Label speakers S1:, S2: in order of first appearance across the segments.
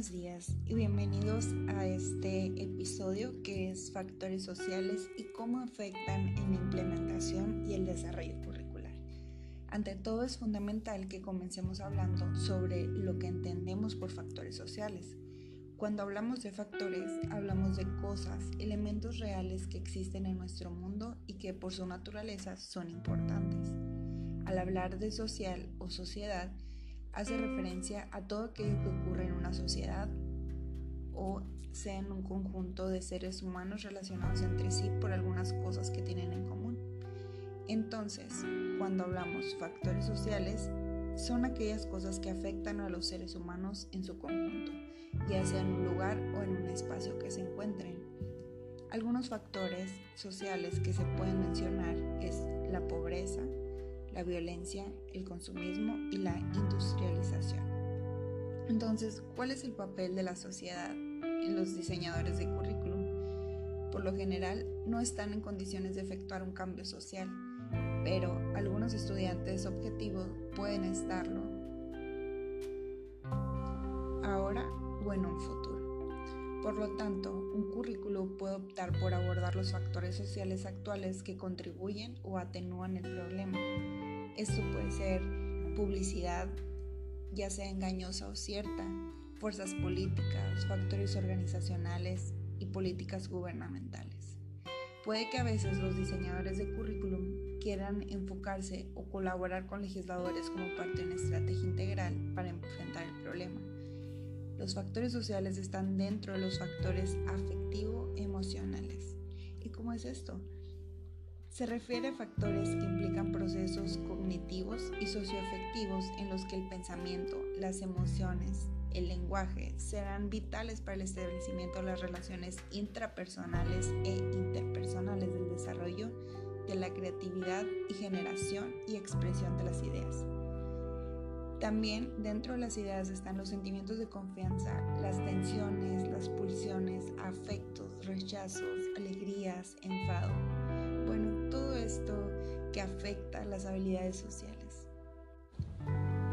S1: buenos días y bienvenidos a este episodio que es factores sociales y cómo afectan en la implementación y el desarrollo curricular. Ante todo es fundamental que comencemos hablando sobre lo que entendemos por factores sociales. Cuando hablamos de factores, hablamos de cosas, elementos reales que existen en nuestro mundo y que por su naturaleza son importantes. Al hablar de social o sociedad, hace referencia a todo aquello que ocurre en una sociedad o sea en un conjunto de seres humanos relacionados entre sí por algunas cosas que tienen en común. Entonces, cuando hablamos factores sociales, son aquellas cosas que afectan a los seres humanos en su conjunto, ya sea en un lugar o en un espacio que se encuentren. Algunos factores sociales que se pueden mencionar la violencia, el consumismo y la industrialización. Entonces, ¿cuál es el papel de la sociedad en los diseñadores de currículum? Por lo general, no están en condiciones de efectuar un cambio social, pero algunos estudiantes objetivos pueden estarlo ahora o en un futuro. Por lo tanto, un currículo puede optar por abordar los factores sociales actuales que contribuyen o atenúan el problema. Esto puede ser publicidad, ya sea engañosa o cierta, fuerzas políticas, factores organizacionales y políticas gubernamentales. Puede que a veces los diseñadores de currículum quieran enfocarse o colaborar con legisladores como parte de una estrategia integral para enfrentar el problema los factores sociales están dentro de los factores afectivo-emocionales. ¿Y cómo es esto? Se refiere a factores que implican procesos cognitivos y socioafectivos en los que el pensamiento, las emociones, el lenguaje serán vitales para el establecimiento de las relaciones intrapersonales e interpersonales del desarrollo de la creatividad y generación y expresión de las ideas. También dentro de las ideas están los sentimientos de confianza, las tensiones, las pulsiones, afectos, rechazos, alegrías, enfado. Esto que afecta las habilidades sociales.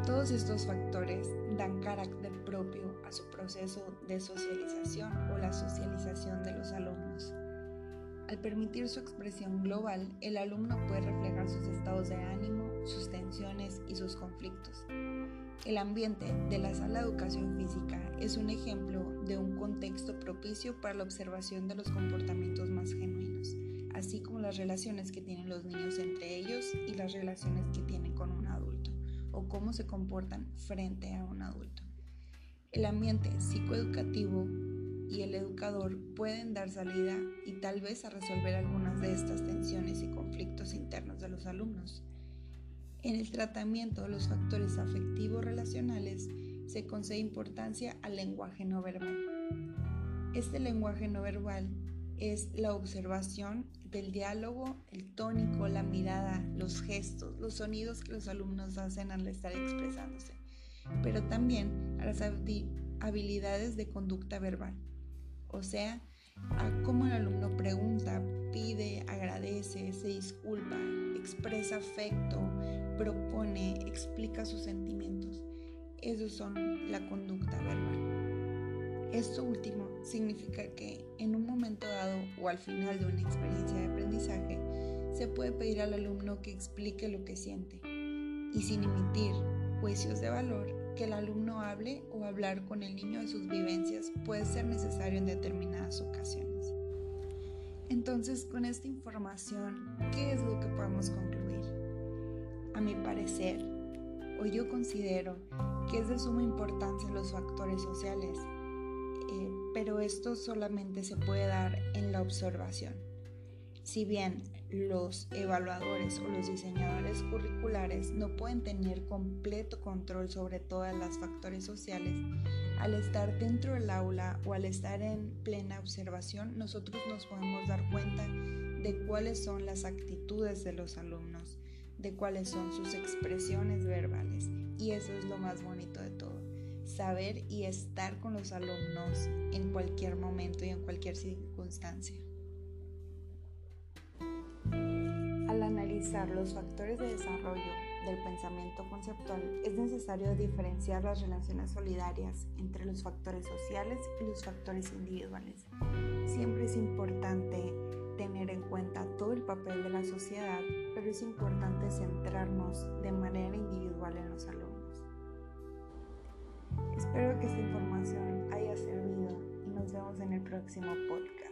S1: Todos estos factores dan carácter propio a su proceso de socialización o la socialización de los alumnos. Al permitir su expresión global, el alumno puede reflejar sus estados de ánimo, sus tensiones y sus conflictos. El ambiente de la sala de educación física es un ejemplo de un contexto propicio para la observación de los comportamientos más genuinos, así como las relaciones que tienen los niños entre ellos y las relaciones que tienen con un adulto, o cómo se comportan frente a un adulto. El ambiente psicoeducativo y el educador pueden dar salida y tal vez a resolver algunas de estas tensiones y conflictos internos de los alumnos. En el tratamiento de los factores afectivos relacionales se concede importancia al lenguaje no verbal. Este lenguaje no verbal es la observación del diálogo, el tónico, la mirada, los gestos, los sonidos que los alumnos hacen al estar expresándose, pero también a las habilidades de conducta verbal, o sea, a cómo el alumno pregunta, pide, agradece, se disculpa, expresa afecto, propone, explica sus sentimientos. Esos son la conducta verbal. Esto último significa que en un momento dado o al final de una experiencia de aprendizaje se puede pedir al alumno que explique lo que siente y sin emitir juicios de valor que el alumno hable o hablar con el niño de sus vivencias puede ser necesario en determinadas ocasiones. Entonces, con esta información, ¿qué es lo que podemos concluir? A mi parecer, o yo considero que es de suma importancia los factores sociales, eh, pero esto solamente se puede dar en la observación. Si bien los evaluadores o los diseñadores curriculares no pueden tener completo control sobre todos los factores sociales, al estar dentro del aula o al estar en plena observación, nosotros nos podemos dar cuenta de cuáles son las actitudes de los alumnos, de cuáles son sus expresiones verbales. Y eso es lo más bonito de todo, saber y estar con los alumnos en cualquier momento y en cualquier circunstancia. Al analizar los factores de desarrollo del pensamiento conceptual es necesario diferenciar las relaciones solidarias entre los factores sociales y los factores individuales. Siempre es importante tener en cuenta todo el papel de la sociedad, pero es importante centrarnos de manera individual en los alumnos. Espero que esta información haya servido y nos vemos en el próximo podcast.